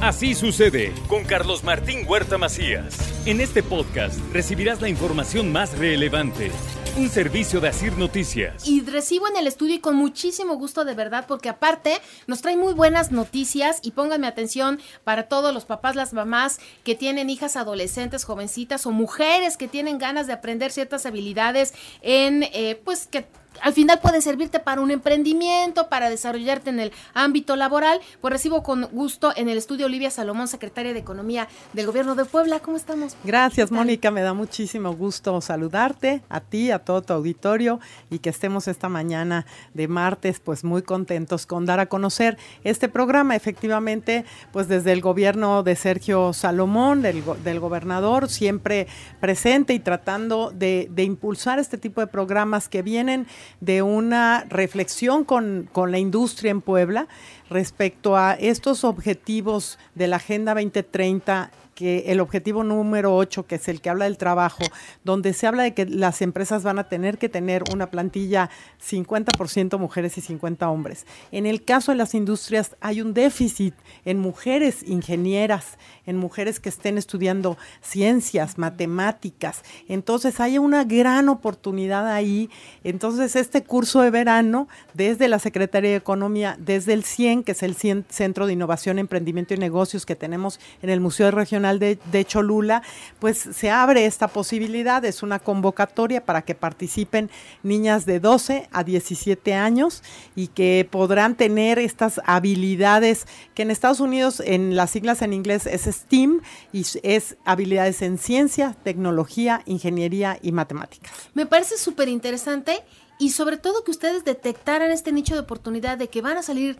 Así sucede con Carlos Martín Huerta Macías. En este podcast recibirás la información más relevante. Un servicio de Asir Noticias. Y recibo en el estudio y con muchísimo gusto de verdad, porque aparte nos trae muy buenas noticias y pónganme atención para todos los papás, las mamás que tienen hijas adolescentes, jovencitas o mujeres que tienen ganas de aprender ciertas habilidades en, eh, pues, que al final puede servirte para un emprendimiento, para desarrollarte en el ámbito laboral. Pues recibo con gusto en el estudio Olivia Salomón, secretaria de Economía del Gobierno de Puebla. ¿Cómo estamos? Gracias, Mónica. Me da muchísimo gusto saludarte, a ti, a todo tu auditorio y que estemos esta mañana de martes, pues muy contentos con dar a conocer este programa. Efectivamente, pues desde el gobierno de Sergio Salomón, del, del gobernador, siempre presente y tratando de, de impulsar este tipo de programas que vienen de una reflexión con, con la industria en Puebla respecto a estos objetivos de la Agenda 2030 que el objetivo número 8, que es el que habla del trabajo, donde se habla de que las empresas van a tener que tener una plantilla 50% mujeres y 50 hombres. En el caso de las industrias hay un déficit en mujeres ingenieras, en mujeres que estén estudiando ciencias, matemáticas. Entonces hay una gran oportunidad ahí. Entonces este curso de verano, desde la Secretaría de Economía, desde el CIEN, que es el Centro de Innovación, Emprendimiento y Negocios que tenemos en el Museo Regional, de, Cholula, pues se abre esta posibilidad, es una convocatoria para que participen niñas de 12 a 17 años y que podrán tener estas habilidades que en Estados Unidos en las siglas en inglés es STEAM y es habilidades en ciencia, tecnología, ingeniería y matemáticas. Me parece súper interesante y sobre todo que ustedes detectaran este nicho de oportunidad de que van a salir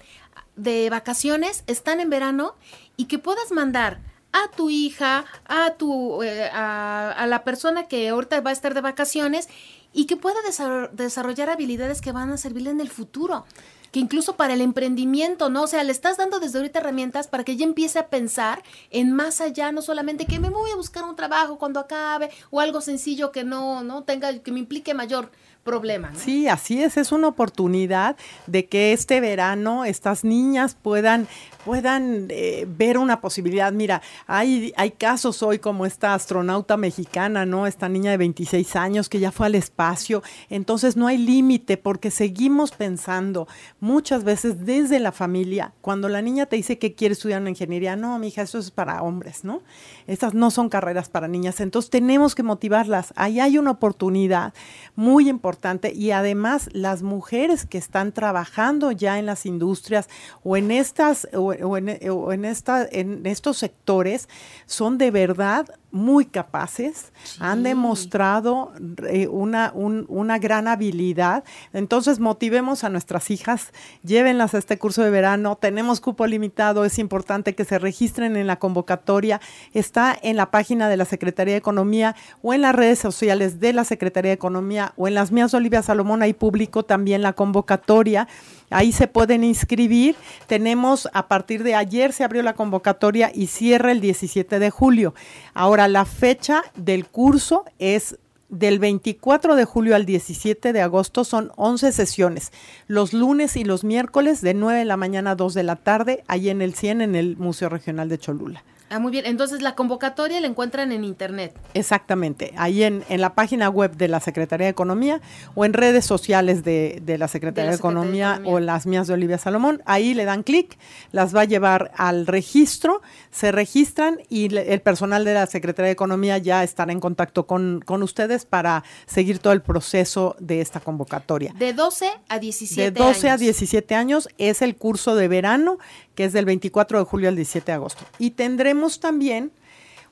de vacaciones, están en verano y que puedas mandar a tu hija, a tu eh, a, la persona que ahorita va a estar de vacaciones y que pueda desarrollar habilidades que van a servirle en el futuro que incluso para el emprendimiento, ¿no? O sea, le estás dando desde ahorita herramientas para que ella empiece a pensar en más allá, no solamente que me voy a buscar un trabajo cuando acabe o algo sencillo que no, no tenga, que me implique mayor problema. Sí, así es, es una oportunidad de que este verano estas niñas puedan puedan eh, ver una posibilidad. Mira, hay, hay casos hoy como esta astronauta mexicana, ¿no? Esta niña de 26 años que ya fue al espacio. Entonces no hay límite porque seguimos pensando muchas veces desde la familia, cuando la niña te dice que quiere estudiar una ingeniería, no, mija, eso es para hombres, ¿no? Estas no son carreras para niñas. Entonces tenemos que motivarlas. Ahí hay una oportunidad muy importante y además las mujeres que están trabajando ya en las industrias o en estas o, en, esta, en estos sectores son de verdad muy capaces, han demostrado eh, una, una gran habilidad. Entonces motivemos a nuestras hijas, llévenlas a este curso de verano, tenemos cupo limitado, es importante que se registren en la convocatoria, está en la página de la Secretaría de Economía o en las redes sociales de la Secretaría de Economía o en las mías Olivia Salomón, ahí publico también la convocatoria. Ahí se pueden inscribir. Tenemos, a partir de ayer se abrió la convocatoria y cierra el 17 de julio. Ahora, la fecha del curso es del 24 de julio al 17 de agosto son 11 sesiones, los lunes y los miércoles de 9 de la mañana a 2 de la tarde, ahí en el 100 en el Museo Regional de Cholula. Ah, muy bien. Entonces, la convocatoria la encuentran en Internet. Exactamente. Ahí en, en la página web de la Secretaría de Economía o en redes sociales de, la Secretaría de, Economía, o las mías de Olivia Salomón. Ahí le dan clic, las va a llevar al registro, se registran y el personal de la Secretaría de Economía ya estará en contacto con, con ustedes para seguir todo el proceso de esta convocatoria. De 12 a 17 De 12 a 17 años es el curso de verano que es del 24 de julio al 17 de agosto. Y tendremos también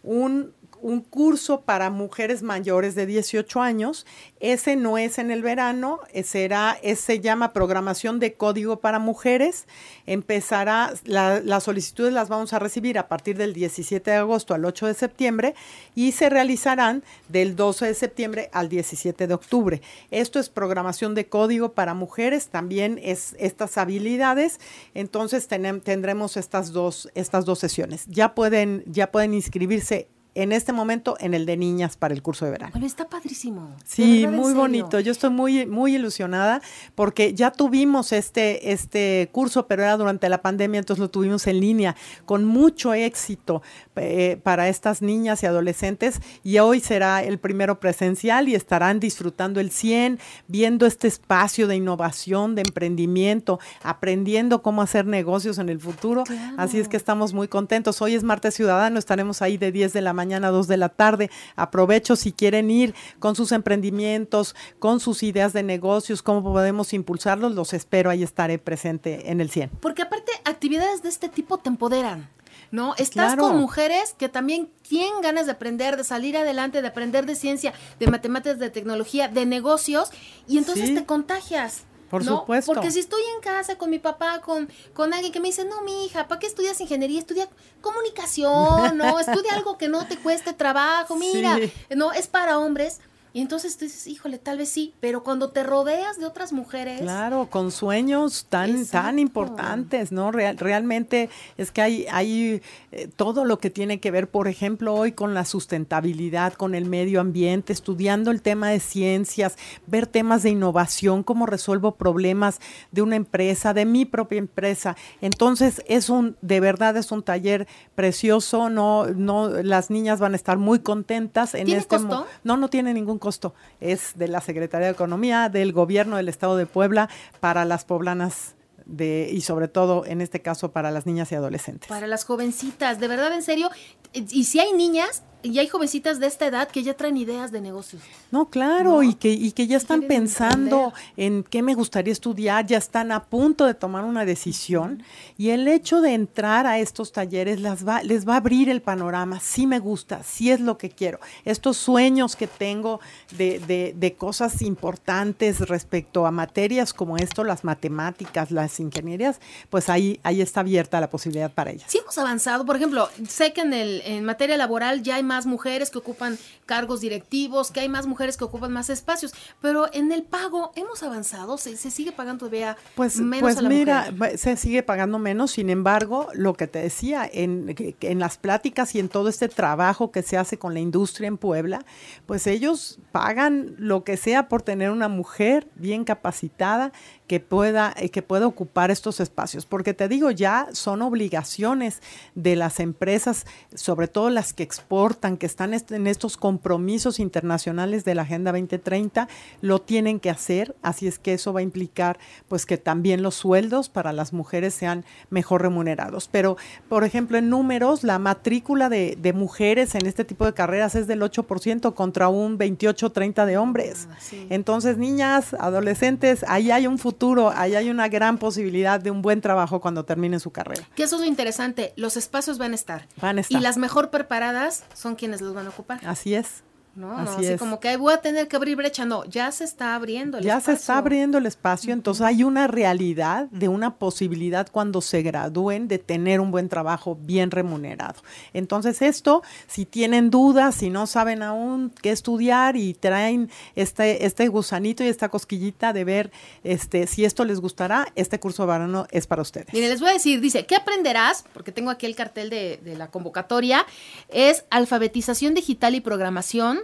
un, un curso para mujeres mayores de 18 años. Ese no es en el verano, eh, será, se llama programación de código para mujeres. Empezará, las solicitudes las vamos a recibir a partir del 17 de agosto al 8 de septiembre y se realizarán del 12 de septiembre al 17 de octubre. Esto es programación de código para mujeres, también es estas habilidades. Entonces tendremos estas dos, estas dos sesiones. Ya pueden, ya pueden inscribirse en este momento en el de niñas para el curso de verano. Bueno, está padrísimo. Sí, muy bonito. Yo estoy muy, muy ilusionada porque ya tuvimos este, este curso, pero era durante la pandemia, entonces lo tuvimos en línea con mucho éxito eh, para estas niñas y adolescentes y hoy será el primero presencial y estarán disfrutando el 100, viendo este espacio de innovación, de emprendimiento, aprendiendo cómo hacer negocios en el futuro. Así es que estamos muy contentos. Hoy es martes ciudadano, estaremos ahí de 10 de la mañana mañana, 2 de la tarde. Aprovecho si quieren ir con sus emprendimientos, con sus ideas de negocios, cómo podemos impulsarlos, los espero, ahí estaré presente en el 100. Porque aparte, actividades de este tipo te empoderan. ¿no? Estás con mujeres que también tienen ganas de aprender, de salir adelante, de aprender de ciencia, de matemáticas, de tecnología, de negocios, y entonces te contagias. Por supuesto. Porque si estoy en casa con mi papá, con, con alguien que me dice, no, mi hija, ¿para qué estudias ingeniería? Estudia comunicación, ¿no? Estudia algo que no te cueste trabajo, mira, no, es para hombres. Y entonces tú dices, híjole, tal vez sí, pero cuando te rodeas de otras mujeres. Claro, con sueños tan, tan importantes, ¿no? Real, realmente es que hay, hay eh, todo lo que tiene que ver, por ejemplo, hoy con la sustentabilidad, con el medio ambiente, estudiando el tema de ciencias, ver temas de innovación, cómo resuelvo problemas de una empresa, de mi propia empresa. Entonces, es un, de verdad es un taller precioso, no, no, las niñas van a estar muy contentas en ¿Tiene este costo? No, no tiene ningún costo. Es de la Secretaría de Economía, del Gobierno del Estado de Puebla para las poblanas de, y sobre todo en este caso para las niñas y adolescentes. Para las jovencitas, de verdad, en serio. Y si hay niñas, y hay jovencitas de esta edad que ya traen ideas de negocios. No, claro, Y, que, y que ya están pensando en qué me gustaría estudiar, ya están a punto de tomar una decisión. Y el hecho de entrar a estos talleres las va, les va a abrir el panorama. Sí me gusta, sí es lo que quiero. Estos sueños que tengo de, de, de cosas importantes respecto a materias como esto, las matemáticas, las ingenierías, pues ahí, ahí está abierta la posibilidad para ellas. Sí hemos avanzado, por ejemplo, sé que en, el, en materia laboral ya hay más mujeres que ocupan cargos directivos, que hay más mujeres que ocupan más espacios, pero en el pago hemos avanzado, se, sigue pagando todavía pues, menos pues a la mira, mujer? se sigue pagando menos, sin embargo, lo que te decía, en, en las pláticas y en todo este trabajo que se hace con la industria en Puebla, pues ellos pagan lo que sea por tener una mujer bien capacitada que pueda, eh, que pueda ocupar estos espacios. Porque te digo, ya son obligaciones de las empresas, sobre todo las que exportan, que están en estos compromisos internacionales de la Agenda 2030, lo tienen que hacer. Así es que eso va a implicar pues que también los sueldos para las mujeres sean mejor remunerados. Pero, por ejemplo, en números, la matrícula de, de mujeres en este tipo de carreras es del 8% contra un 28-30 de hombres. Ah, sí. Entonces, niñas, adolescentes, ahí hay un futuro ahí hay una gran posibilidad de un buen trabajo cuando terminen su carrera. Que eso es lo interesante, los espacios van a estar. Van a estar. Y las mejor preparadas son quienes los van a ocupar. Así es. No, Así no, así es. como que "Ay, voy a tener que abrir brecha. No, ya se está abriendo el ya espacio. se está abriendo el espacio, entonces hay una realidad de una posibilidad cuando se gradúen de tener un buen trabajo bien remunerado. Entonces esto, si tienen dudas, si no saben aún qué estudiar y traen este, este gusanito y esta cosquillita de ver este, si esto les gustará, este curso de verano es para ustedes. Miren, les voy a decir, dice, ¿qué aprenderás? Porque tengo aquí el cartel de, de la convocatoria. Es alfabetización digital y programación,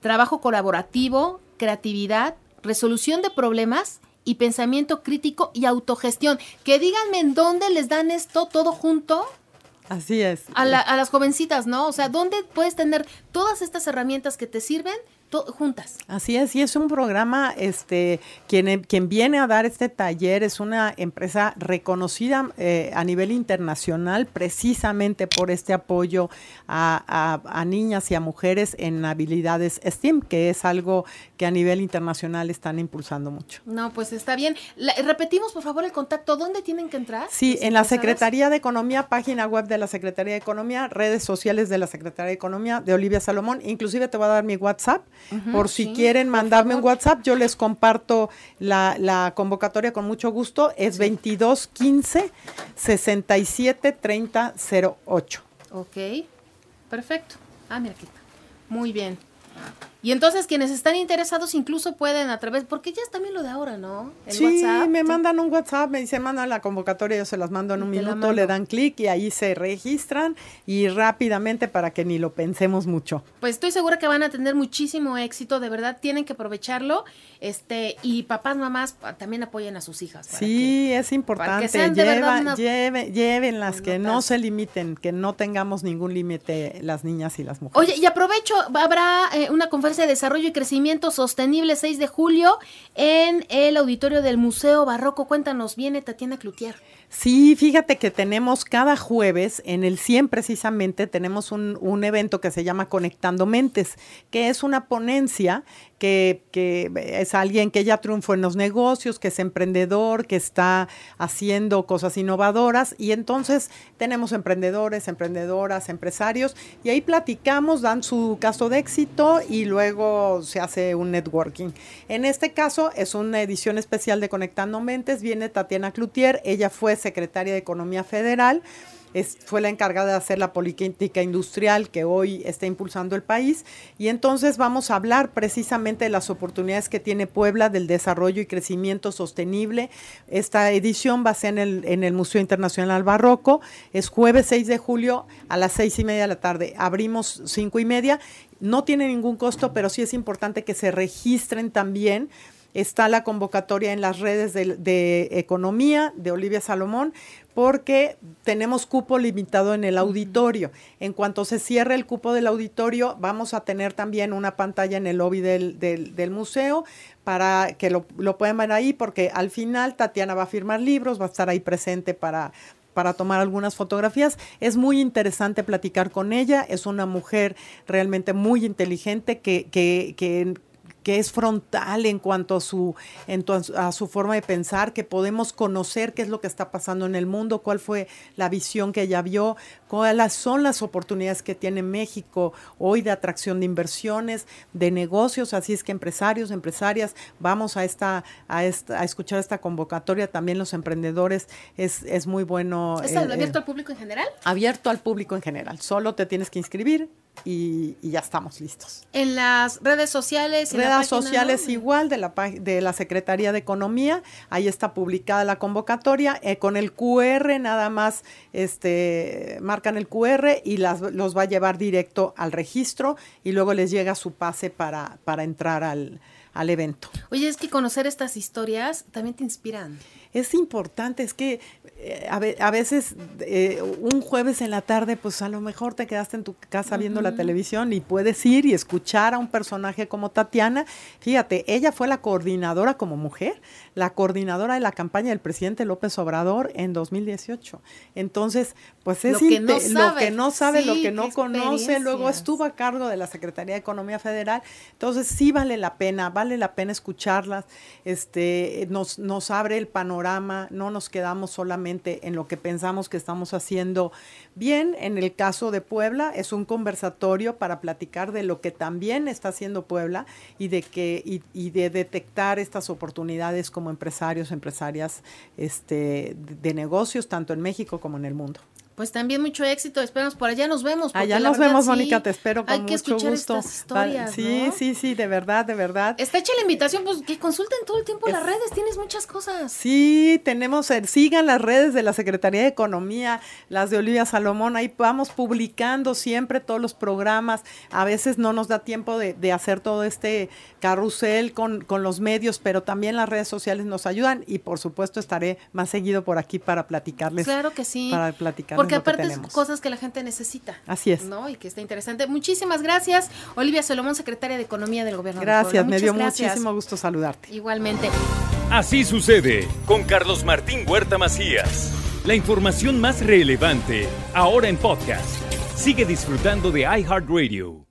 trabajo colaborativo, creatividad, resolución de problemas y pensamiento crítico y autogestión. Que díganme en dónde les dan esto todo junto Así es. a, la- a las jovencitas, ¿no? O sea, ¿dónde puedes tener todas estas herramientas que te sirven juntas. Así es, y es un programa, este, quien, quien viene a dar este taller es una empresa reconocida eh, a nivel internacional precisamente por este apoyo a, a, niñas y a mujeres en habilidades STEAM, que es algo que a nivel internacional están impulsando mucho. No, pues está bien. repetimos, por favor, el contacto. ¿Dónde tienen que entrar? Sí, en la Secretaría de Economía, página web de la Secretaría de Economía, redes sociales de la Secretaría de Economía de Olivia Salomón. Inclusive te voy a dar mi WhatsApp por si quieren mandarme un WhatsApp, yo les comparto la, convocatoria con mucho gusto. Es 2215 67 30 08. Ok, perfecto. Ah, mira aquí. Muy bien. Y entonces quienes están interesados incluso pueden a través, porque ya es también lo de ahora, ¿no? El sí, me mandan un WhatsApp, me dicen, manda la convocatoria, yo se las mando en un minuto, le dan clic y ahí se registran y rápidamente para que ni lo pensemos mucho. Pues estoy segura que van a tener muchísimo éxito, de verdad tienen que aprovecharlo, este, y papás, mamás también apoyen a sus hijas. Sí, es importante, Lleva, lleven, las que no se limiten, que no tengamos ningún límite las niñas y las mujeres. Oye, y aprovecho, habrá eh, una conferencia de Desarrollo y Crecimiento Sostenible 6 de julio en el auditorio del Museo Barroco. Cuéntanos, viene Tatiana Cloutier. Sí, fíjate que tenemos cada jueves, en el 100 precisamente, tenemos un, un, evento que se llama Conectando Mentes, que es una ponencia que, que, es alguien que ya triunfó en los negocios, que es emprendedor, que está haciendo cosas innovadoras. Y entonces tenemos emprendedores, emprendedoras, empresarios, y ahí platicamos, dan su caso de éxito y luego se hace un networking. En este caso es una edición especial de Conectando Mentes, viene Tatiana Cloutier, ella fue secretaria de Economía Federal fue la encargada de hacer la política industrial que hoy está impulsando el país. Y entonces vamos a hablar precisamente de las oportunidades que tiene Puebla del desarrollo y crecimiento sostenible. Esta edición va a ser en el, en el Museo Internacional Barroco. Es jueves 6 de julio a las seis y media de la tarde. Abrimos cinco y media. No tiene ningún costo, pero sí es importante que se registren también está la convocatoria en las redes de, de, economía de Olivia Salomón porque tenemos cupo limitado en el auditorio. En cuanto se cierre el cupo del auditorio, vamos a tener también una pantalla en el lobby del, del, museo para que lo, lo puedan ver ahí, porque al final Tatiana va a firmar libros, va a estar ahí presente para, para tomar algunas fotografías. Es muy interesante platicar con ella. Es una mujer realmente muy inteligente que, que, que, que es frontal en cuanto a su, en a su forma de pensar, que podemos conocer qué es lo que está pasando en el mundo, cuál fue la visión que ella vio, cuáles son las oportunidades que tiene México hoy de atracción de inversiones, de negocios, así es que empresarios, empresarias, vamos a esta, a esta, a escuchar esta convocatoria, también los emprendedores, es, es muy bueno. ¿Es abierto eh, al público en general? Abierto al público en general, solo te tienes que inscribir, y, ya estamos listos. En las redes sociales. Redes sociales igual de la, de la Secretaría de Economía, ahí está publicada la convocatoria, eh, con el QR nada más este, marcan el QR y las, los va a llevar directo al registro y luego les llega su pase para, para entrar al, al evento. Oye, es que conocer estas historias también te inspiran es importante, es que eh, a, veces eh, un jueves en la tarde, pues a lo mejor te quedaste en tu casa viendo la televisión y puedes ir y escuchar a un personaje como Tatiana. Fíjate, ella fue la coordinadora como mujer, la coordinadora de la campaña del presidente López Obrador en 2018. Entonces, pues es lo que no sabe, lo que no, sabe, lo que no conoce, luego estuvo a cargo de la Secretaría de Economía Federal. Entonces, sí vale la pena, vale la pena escucharlas, este, nos, nos abre el panorama no nos quedamos solamente en lo que pensamos que estamos haciendo bien. En el caso de Puebla, es un conversatorio para platicar de lo que también está haciendo Puebla y de que y, de detectar estas oportunidades como empresarios, empresarias este, de negocios, tanto en México como en el mundo. Pues también mucho éxito, esperamos por allá nos vemos. Allá nos vemos, Mónica, te espero con mucho gusto. sí, sí, sí, de verdad, de verdad. Está hecha la invitación, pues que consulten todo el tiempo las redes, tienes muchas cosas. Sí, tenemos, sigan las redes de la Secretaría de Economía, las de Olivia Salomón, ahí vamos publicando siempre todos los programas. A veces no nos da tiempo de, de hacer todo este carrusel con, con los medios, pero también las redes sociales nos ayudan y por supuesto estaré más seguido por aquí para platicarles. Claro que sí. Para platicar Porque es lo que aparte es cosas que la gente necesita. Así es. ¿no? Y que está interesante. Muchísimas gracias, Olivia Solomón, secretaria de Economía del Gobierno. Gracias, me dio gracias. muchísimo gusto saludarte. Igualmente. Así sucede con Carlos Martín Huerta Macías. La información más relevante ahora en podcast. Sigue disfrutando de iHeartRadio.